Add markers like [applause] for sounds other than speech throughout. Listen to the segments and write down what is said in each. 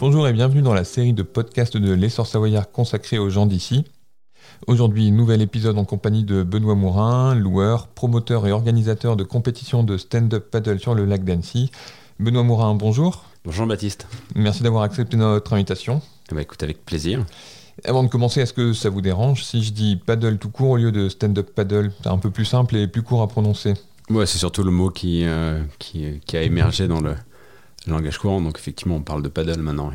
Bonjour et bienvenue dans la série de podcasts de l'essor savoyard consacrée aux gens d'ici. Aujourd'hui, nouvel épisode en compagnie de Benoît Mourin, loueur, promoteur et organisateur de compétitions de stand-up paddle sur le lac d'Annecy. Benoît Mourin, bonjour. Bonjour Baptiste. Merci d'avoir accepté notre invitation. Bah écoute, avec plaisir. Avant de commencer, est-ce que ça vous dérange si je dis paddle tout court au lieu de stand-up paddle? C'est un peu plus simple et plus court à prononcer. Ouais, c'est surtout le mot qui, euh, qui, qui, a émergé dans le, langage courant, donc effectivement on parle de paddle maintenant.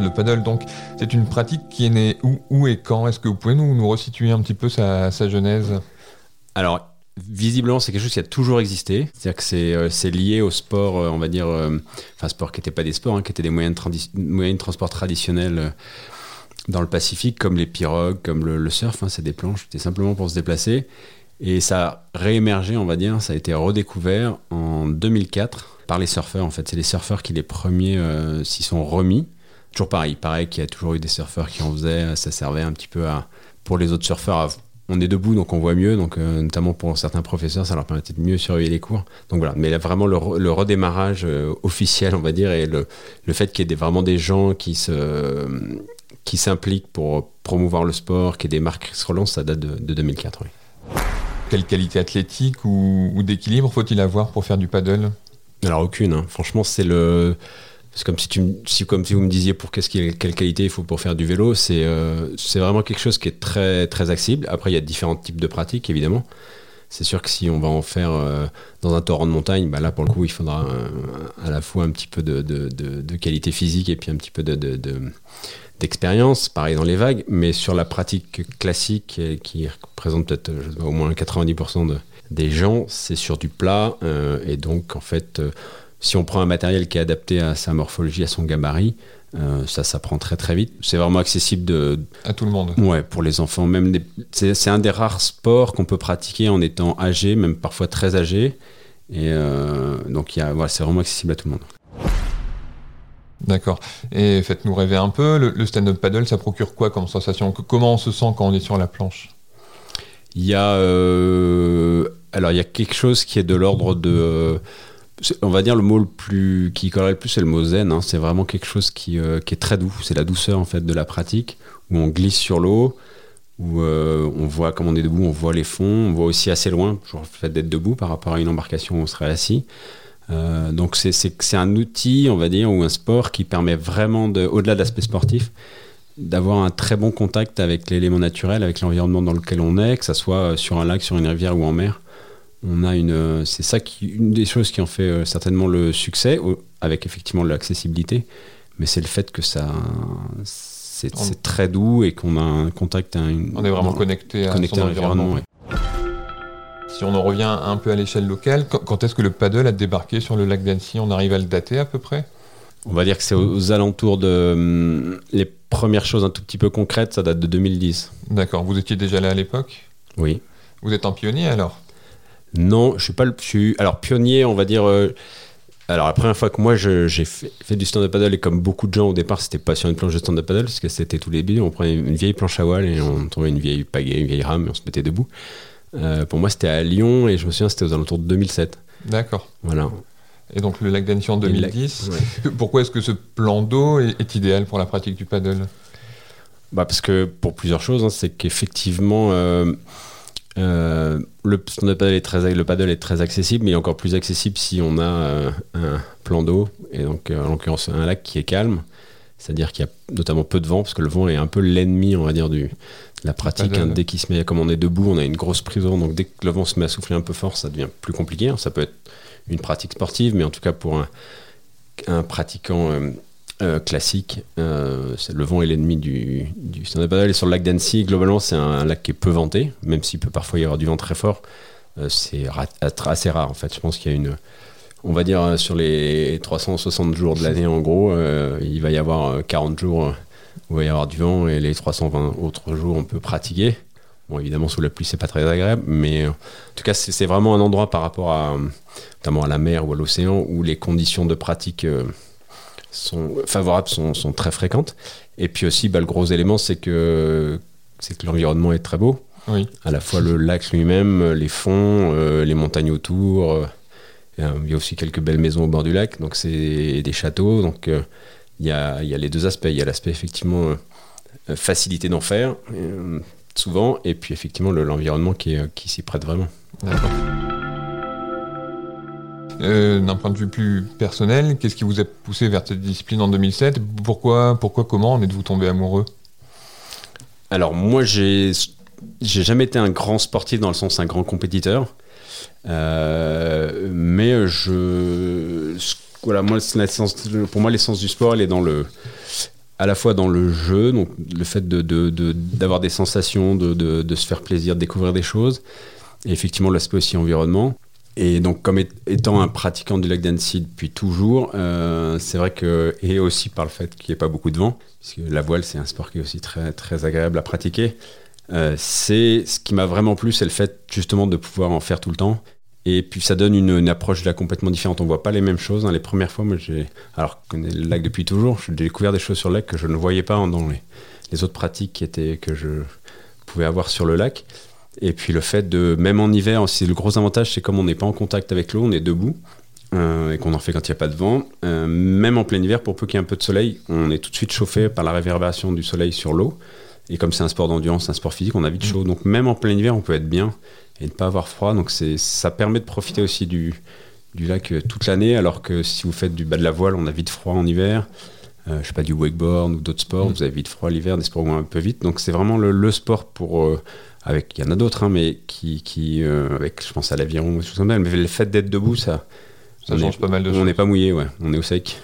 Le paddle, donc, c'est une pratique qui est née où, où et quand? Est-ce que vous pouvez nous, nous resituer un petit peu sa, sa genèse? Alors, visiblement, c'est quelque chose qui a toujours existé. C'est-à-dire que c'est, euh, lié au sport, euh, on va dire, euh, enfin, sport qui n'étaient pas des sports, hein, qui étaient des moyens de, moyens de transport traditionnels dans le Pacifique, comme les pirogues, comme le, surf. Hein, c'est des planches, c'était simplement pour se déplacer. Et ça a réémergé, on va dire, ça a été redécouvert en 2004 par les surfeurs. En fait, c'est les surfeurs qui, les premiers, s'y sont remis. Toujours pareil, il paraît qu'il y a toujours eu des surfeurs qui en faisaient. Ça servait un petit peu à, pour les autres surfeurs on est debout, donc on voit mieux. Donc, euh, notamment pour certains professeurs, ça leur permettait de mieux surveiller les cours. Donc voilà. Mais là, vraiment, le, redémarrage euh, officiel, on va dire, et le, fait qu'il y ait vraiment des gens qui se qui s'impliquent pour promouvoir le sport, qui ait des marques qui se relancent, ça date de, 2004. Quelle qualité athlétique ou, d'équilibre faut-il avoir pour faire du paddle? Alors aucune. Hein. Franchement, c'est le c'est comme si, tu, si, comme si vous me disiez pour qu'est-ce quelle qualité il faut pour faire du vélo. C'est euh, c'est vraiment quelque chose qui est très, très accessible. Après, il y a différents types de pratiques, évidemment. C'est sûr que si on va en faire euh, dans un torrent de montagne, bah là, pour le coup, il faudra euh, à la fois un petit peu de, de, de, qualité physique et puis un petit peu d'expérience. Pareil dans les vagues. Mais sur la pratique classique, qui représente peut-être au moins 90% des gens, c'est sur du plat. et donc, en fait si on prend un matériel qui est adapté à sa morphologie, à son gabarit, euh, ça s'apprend très très vite. C'est vraiment accessible de à tout le monde. Ouais, pour les enfants. Même c'est un des rares sports qu'on peut pratiquer en étant âgé, même parfois très âgé. Et euh, donc voilà, c'est vraiment accessible à tout le monde. D'accord. Et faites-nous rêver un peu. Le, stand-up paddle, ça procure quoi comme sensation? Comment on se sent quand on est sur la planche? Il y a euh, alors il y a quelque chose qui est de l'ordre de on va dire le mot le plus qui collerait le plus, c'est le mot zen. Hein. C'est vraiment quelque chose qui, euh, qui est très doux. C'est la douceur en fait de la pratique où on glisse sur l'eau, où euh, on voit comme on est debout, on voit les fonds, on voit aussi assez loin. Toujours le fait d'être debout par rapport à une embarcation où on serait assis. Euh, donc c'est un outil, on va dire, ou un sport qui permet vraiment, de, au-delà de l'aspect sportif, d'avoir un très bon contact avec l'élément naturel, avec l'environnement dans lequel on est, que ce soit sur un lac, sur une rivière ou en mer on a une, c'est ça qui, une des choses qui en fait euh, certainement le succès, avec effectivement l'accessibilité, mais c'est le fait que ça, c'est, très doux et qu'on a un contact, on est vraiment connecté à son environnement. Si on en revient un peu à l'échelle locale, quand, est-ce que le paddle a débarqué sur le lac d'Annecy? On arrive à le dater à peu près? On va dire que c'est aux, alentours de hum, les premières choses un tout petit peu concrètes, ça date de 2010. D'accord. Vous étiez déjà là à l'époque? Oui. Vous êtes un pionnier alors? Non, je suis pas le. Je alors, pionnier, on va dire. Euh, alors, la première fois que moi j'ai fait, du stand-up paddle, et comme beaucoup de gens au départ, c'était pas sur une planche de stand-up paddle, parce que c'était tous les billes. On prenait une vieille planche à voile et on trouvait une vieille pagaie, une vieille rame et on se mettait debout. Euh, pour moi, c'était à Lyon et je me souviens, c'était aux alentours de 2007. D'accord. Voilà. Et donc, le lac d'Annecy en 2010. Pourquoi est-ce que ce plan d'eau est, idéal pour la pratique du paddle? Bah Parce que, pour plusieurs choses, hein, c'est qu'effectivement. Euh, euh, le, paddle est très, le paddle est très accessible, mais il est encore plus accessible si on a un plan d'eau, et donc en l'occurrence un lac qui est calme, c'est-à-dire qu'il y a notamment peu de vent, parce que le vent est un peu l'ennemi, on va dire, du, de la pratique. Hein. dès qu'il se met, comme on est debout, on a une grosse prise donc dès que le vent se met à souffler un peu fort, ça devient plus compliqué. Hein. Ça peut être une pratique sportive, mais en tout cas pour un, un pratiquant euh, classique. Euh, le vent est l'ennemi du, du stand-up paddle. Et sur le lac d'Annecy, globalement, c'est un, lac qui est peu venté, même s'il peut parfois y avoir du vent très fort. Euh, c'est assez rare, en fait. Je pense qu'il y a une. On va dire sur les 360 jours de l'année, en gros, il va y avoir 40 jours où il va y avoir du vent et les 320 autres jours, on peut pratiquer. Bon, évidemment, sous la pluie, c'est pas très agréable, mais en tout cas, c'est vraiment un endroit par rapport à, notamment à la mer ou à l'océan, où les conditions de pratique sont favorables sont, sont, très fréquentes. Et puis aussi, bah, le gros élément, c'est que, c'est que l'environnement est très beau. Oui. À la fois le lac lui-même, les fonds, euh, les montagnes autour. Euh, il y a aussi quelques belles maisons au bord du lac, donc c'est des châteaux. Donc il y, a, les deux aspects. Il y a l'aspect effectivement facilité d'en faire, souvent, et puis effectivement l'environnement qui, qui s'y prête vraiment. D'accord. Euh, d'un point de vue plus personnel, qu'est-ce qui vous a poussé vers cette discipline en 2007 Pourquoi, pourquoi, comment en êtes-vous tombé amoureux? Alors moi, j'ai jamais été un grand sportif dans le sens un grand compétiteur, euh, mais je voilà moi pour moi l'essence du sport elle est dans le à la fois dans le jeu, donc le fait d'avoir de, de, des sensations, de, de, se faire plaisir, de découvrir des choses, et effectivement l'aspect aussi environnement. Et donc, comme étant un pratiquant du lac d'Annecy depuis toujours, euh, c'est vrai que, et aussi par le fait qu'il n'y ait pas beaucoup de vent, puisque la voile, c'est un sport qui est aussi très, très agréable à pratiquer, euh, c'est ce qui m'a vraiment plu, c'est le fait justement de pouvoir en faire tout le temps. Et puis ça donne une, approche là complètement différente. On voit pas les mêmes choses. Hein. Les premières fois, moi, j'ai, alors je connais le lac depuis toujours, j'ai découvert des choses sur le lac que je ne voyais pas dans les, les autres pratiques qui étaient, que je pouvais avoir sur le lac. Et puis le fait de, même en hiver, c'est le gros avantage, c'est comme on n'est pas en contact avec l'eau, on est debout. Euh, et qu'on en fait quand il n'y a pas de vent, euh, même en plein hiver, pour peu qu'il y ait un peu de soleil, on est tout de suite chauffé par la réverbération du soleil sur l'eau. Et comme c'est un sport d'endurance, un sport physique, on a vite chaud. Donc même en plein hiver, on peut être bien et ne pas avoir froid. Donc ça permet de profiter aussi du, du lac euh, toute l'année, alors que si vous faites du bas de la voile, on a vite froid en hiver. Euh, je sais pas, du wakeboard ou d'autres sports, mm. vous avez vite froid l'hiver, des sports où un peu vite. Donc c'est vraiment le, le, sport pour avec il y en a d'autres hein, mais qui, qui euh, avec je pense à l'aviron mais le fait d'être debout ça ça change pas mal de on choses on n'est pas mouillé ouais on est au sec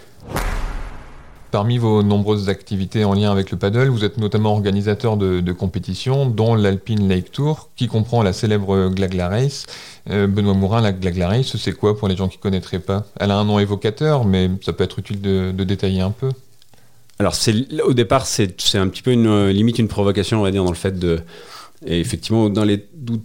Parmi vos nombreuses activités en lien avec le paddle, vous êtes notamment organisateur de, compétitions, dont l'Alpine Lake Tour, qui comprend la célèbre Glagla Race. Euh, Benoît Mourin, la Glagla Race, c'est quoi pour les gens qui ne connaîtraient pas? Elle a un nom évocateur, mais ça peut être utile de, détailler un peu. Alors, au départ, c'est un petit peu une limite une provocation, on va dire, dans le fait de et effectivement, dans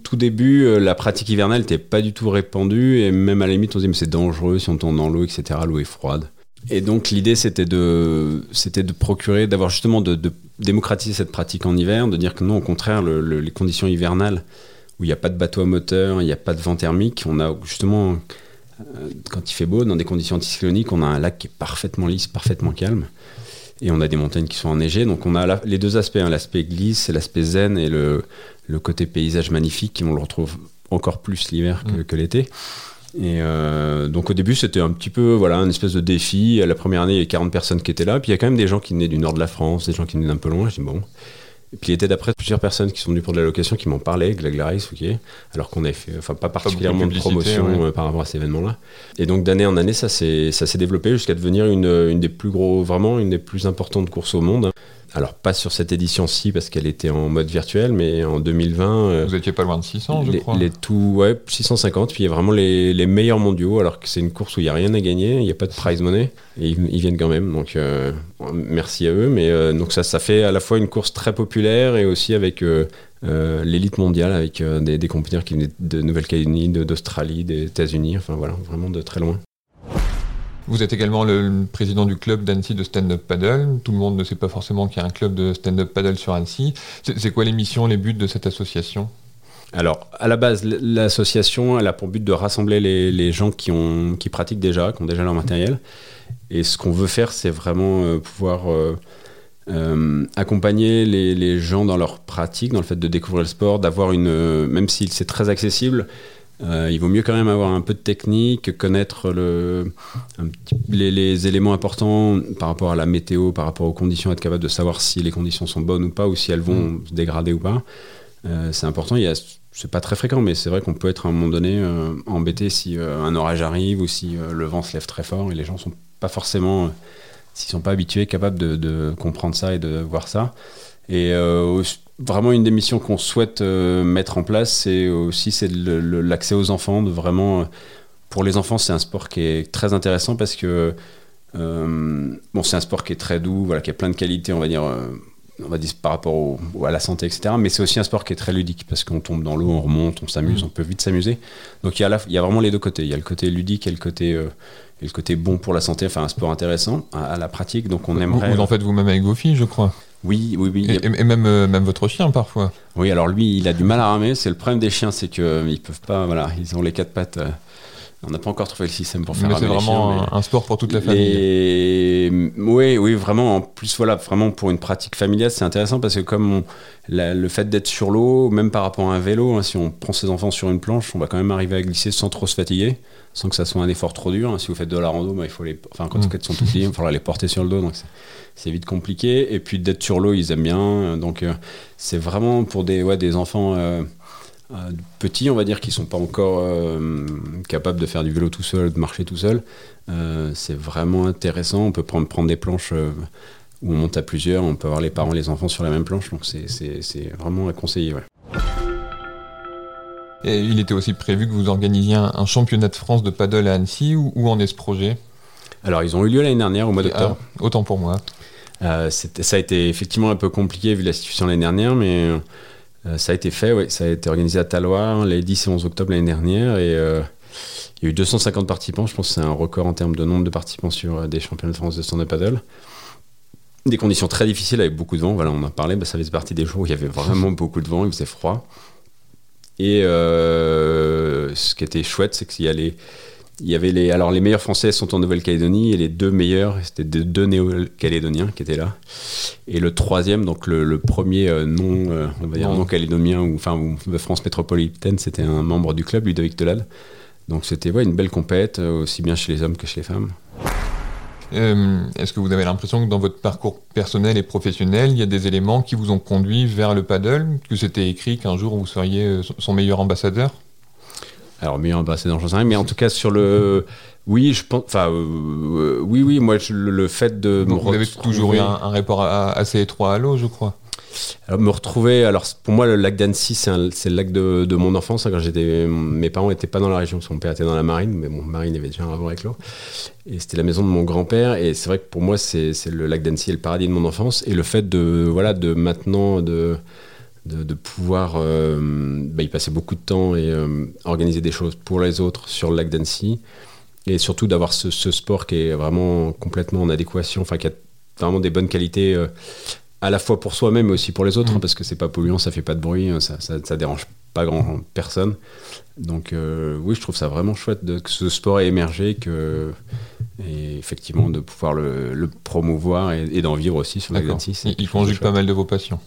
tout, début, euh, la pratique hivernale n'était pas du tout répandue. Et même à la limite, on se disait, mais c'est dangereux si on tombe dans l'eau, etc. L'eau est froide. Et donc, l'idée, c'était de, c'était de procurer, d'avoir justement de, démocratiser cette pratique en hiver, de dire que non, au contraire, les conditions hivernales, où il n'y a pas de bateau à moteur, il n'y a pas de vent thermique, on a justement, euh, quand il fait beau, dans des conditions anticycloniques, on a un lac qui est parfaitement lisse, parfaitement calme et on a des montagnes qui sont enneigées. Donc on a les deux aspects, hein, l'aspect glisse, l'aspect zen et le, le, côté paysage magnifique, qui on le retrouve encore plus l'hiver que, mm. l'été. Et euh, donc au début c'était un petit peu voilà un espèce de défi. La première année il y a 40 personnes qui étaient là, puis il y a quand même des gens qui venaient du nord de la France, des gens qui venaient d'un peu loin. Je dis bon, et puis il était d'après plusieurs personnes qui sont venues pour de la location qui m'en parlaient, Glaglaris, ok, alors qu'on avait fait, enfin pas particulièrement de, promotion euh, par rapport à cet événement-là. Et donc d'année en année, ça s'est développé jusqu'à devenir une, une, des plus gros, vraiment une des plus importantes courses au monde. Alors, pas sur cette édition-ci parce qu'elle était en mode virtuel, mais en 2020. Euh, Vous étiez pas loin de 600, je crois. Les tout, ouais, 650. Puis il y a vraiment les, les meilleurs mondiaux, alors que c'est une course où il n'y a rien à gagner, il n'y a pas de prize money. Et ils, viennent quand même. Donc, euh, merci à eux. Mais euh, donc, ça, ça fait à la fois une course très populaire et aussi avec l'élite mondiale, avec des, des compétiteurs qui venaient de Nouvelle-Calédonie, d'Australie, des États-Unis. Enfin, voilà, vraiment de très loin. Vous êtes également le président du club d'Annecy de stand-up paddle. Tout le monde ne sait pas forcément qu'il y a un club de stand-up paddle sur Annecy. C'est quoi les missions, les buts de cette association? Alors, à la base, l'association, elle a pour but de rassembler les, gens qui, ont, qui pratiquent déjà, qui ont déjà leur matériel. Et ce qu'on veut faire, c'est vraiment euh, pouvoir euh, euh, accompagner les, les, gens dans leur pratique, dans le fait de découvrir le sport, d'avoir une. même si c'est très accessible, euh, il vaut mieux quand même avoir un peu de technique, connaître le, les, éléments importants par rapport à la météo, par rapport aux conditions, être capable de savoir si les conditions sont bonnes ou pas, ou si elles vont mm. se dégrader ou pas. Euh, c'est important. Il c'est pas très fréquent, mais c'est vrai qu'on peut être à un moment donné euh, embêté si un orage arrive ou si le vent se lève très fort et les gens sont pas forcément, s'ils sont pas habitués, capables de, de, comprendre ça et de voir ça. Et vraiment une des missions qu'on souhaite euh, mettre en place, c'est aussi c'est l'accès aux enfants, de vraiment euh, pour les enfants, c'est un sport qui est très intéressant parce que euh, bon, c'est un sport qui est très doux, voilà, qui a plein de qualités, on va dire, on va dire par rapport à la santé, etc. Mais c'est aussi un sport qui est très ludique parce qu'on tombe dans l'eau, on remonte, on s'amuse, mmh. on peut vite s'amuser. Donc il y, a il y a vraiment les deux côtés. Il y a le côté ludique et le côté et le côté bon pour la santé, enfin un sport intéressant à, la pratique. Donc on aimerait. Vous, en faites vous-même avec vos filles, je crois. Oui, oui, oui. Et, même, euh, même votre chien parfois. Oui, alors lui, il a du mal à ramer. C'est le problème des chiens, c'est qu'ils euh, peuvent pas. Voilà, ils ont les quatre pattes. On n'a pas encore trouvé le système pour faire Mais c'est vraiment chiens, mais- un, sport pour toute la famille. Et oui, oui, vraiment. En plus, voilà, vraiment pour une pratique familiale, c'est intéressant parce que comme on- la- le fait d'être sur l'eau, même par rapport à un vélo, hein, si on prend ses enfants sur une planche, on va quand même arriver à glisser sans trop se fatiguer, sans que ça soit un effort trop dur. hein. Si vous faites de la rando, bah, il faut les, enfin quand Mm. ils sont tout petits, il falloir les porter sur le dos, donc c'est- vite compliqué. Et puis d'être sur l'eau, ils aiment bien. Donc euh, c'est vraiment pour des, ouais, des enfants. euh, euh, petits, on va dire, qui sont pas encore euh, capables de faire du vélo tout seul, de marcher tout seul. Euh, c'est vraiment intéressant. On peut prendre, prendre des planches euh, où on monte à plusieurs. On peut avoir les parents, les enfants sur la même planche. Donc c'est- vraiment à conseiller. Ouais. Et il était aussi prévu que vous organisiez un, un championnat de France de paddle à Annecy. Où, où en est ce projet? Alors ils ont eu lieu l'année dernière au mois d'octobre. Ah, Autant pour moi. Euh, ça a été effectivement un peu compliqué vu la situation l'année dernière, mais euh, ça a été fait. Ouais. Ça a été organisé à Taloir les 10 et 11 octobre l'année dernière. Et euh, il y a eu 250 participants. Je pense que c'est un record en termes de nombre de participants sur euh, des championnats de France de stand-up paddle. Des conditions très difficiles avec beaucoup de vent. Voilà, on en parlait. Bah, ça faisait partie des jours où il y avait vraiment [laughs] beaucoup de vent. Il faisait froid. Et euh, ce qui était chouette, c'est qu'il y a les, il y avait les, alors les meilleurs Français sont en Nouvelle-Calédonie et les deux meilleurs, c'était des deux Néo-Calédoniens qui étaient là. Et le troisième, donc le, le premier euh, non, euh, on va dire Non. non calédonien ou enfin ou de France métropolitaine, c'était un membre du club, Ludovic Delade. Donc c'était ouais, une belle compète, euh, aussi bien chez les hommes que chez les femmes. Euh, Est-ce que vous avez l'impression que dans votre parcours personnel et professionnel, il y a des éléments qui vous ont conduit vers le paddle? Que c'était écrit qu'un jour vous seriez son meilleur ambassadeur? Alors meilleur ambassadeur, j'en sais rien, mais en tout cas sur le, oui, je pense, enfin euh, euh, oui, oui, moi je- le, le fait de me Vous avez toujours eu un, un rapport à- assez étroit à l'eau, je crois. Alors, me retrouver, alors pour moi, le lac d'Annecy, c'est le lac de, de mon enfance. hein, Quand j'étais, mes parents n'étaient pas dans la région, mon père était dans la marine, mais bon, marine avait déjà un rapport avec l'eau. Et c'était la maison de mon grand-père. Et c'est vrai que pour moi, c'est le lac d'Annecy, le paradis de mon enfance. Et le fait de, voilà, de maintenant, de, de, de pouvoir euh, bah, y passer beaucoup de temps et euh, organiser des choses pour les autres sur le lac d'Annecy. Et surtout d'avoir ce, ce sport qui est vraiment complètement en adéquation, enfin qui a vraiment des bonnes qualités. euh, à la fois pour soi-même mais aussi pour les autres, Mhm. hein, parce que c'est pas polluant, ça fait pas de bruit, hein, ça, ça, ça dérange pas grand personne. Donc euh, oui, je trouve ça vraiment chouette de, que ce sport ait émergé, que, et effectivement de pouvoir le, le promouvoir et, et d'en vivre aussi sur la. Galaxy. c'est Il, il conjugue pas mal de vos passions.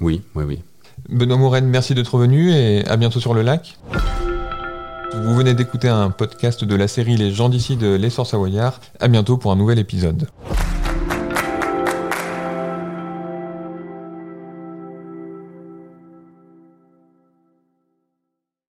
Oui, oui, oui. Benoît Mourenne, merci d'être venu et à bientôt sur le lac. Vous venez d'écouter un podcast de la série Les gens d'ici de l'essor savoyard. À bientôt pour un nouvel épisode.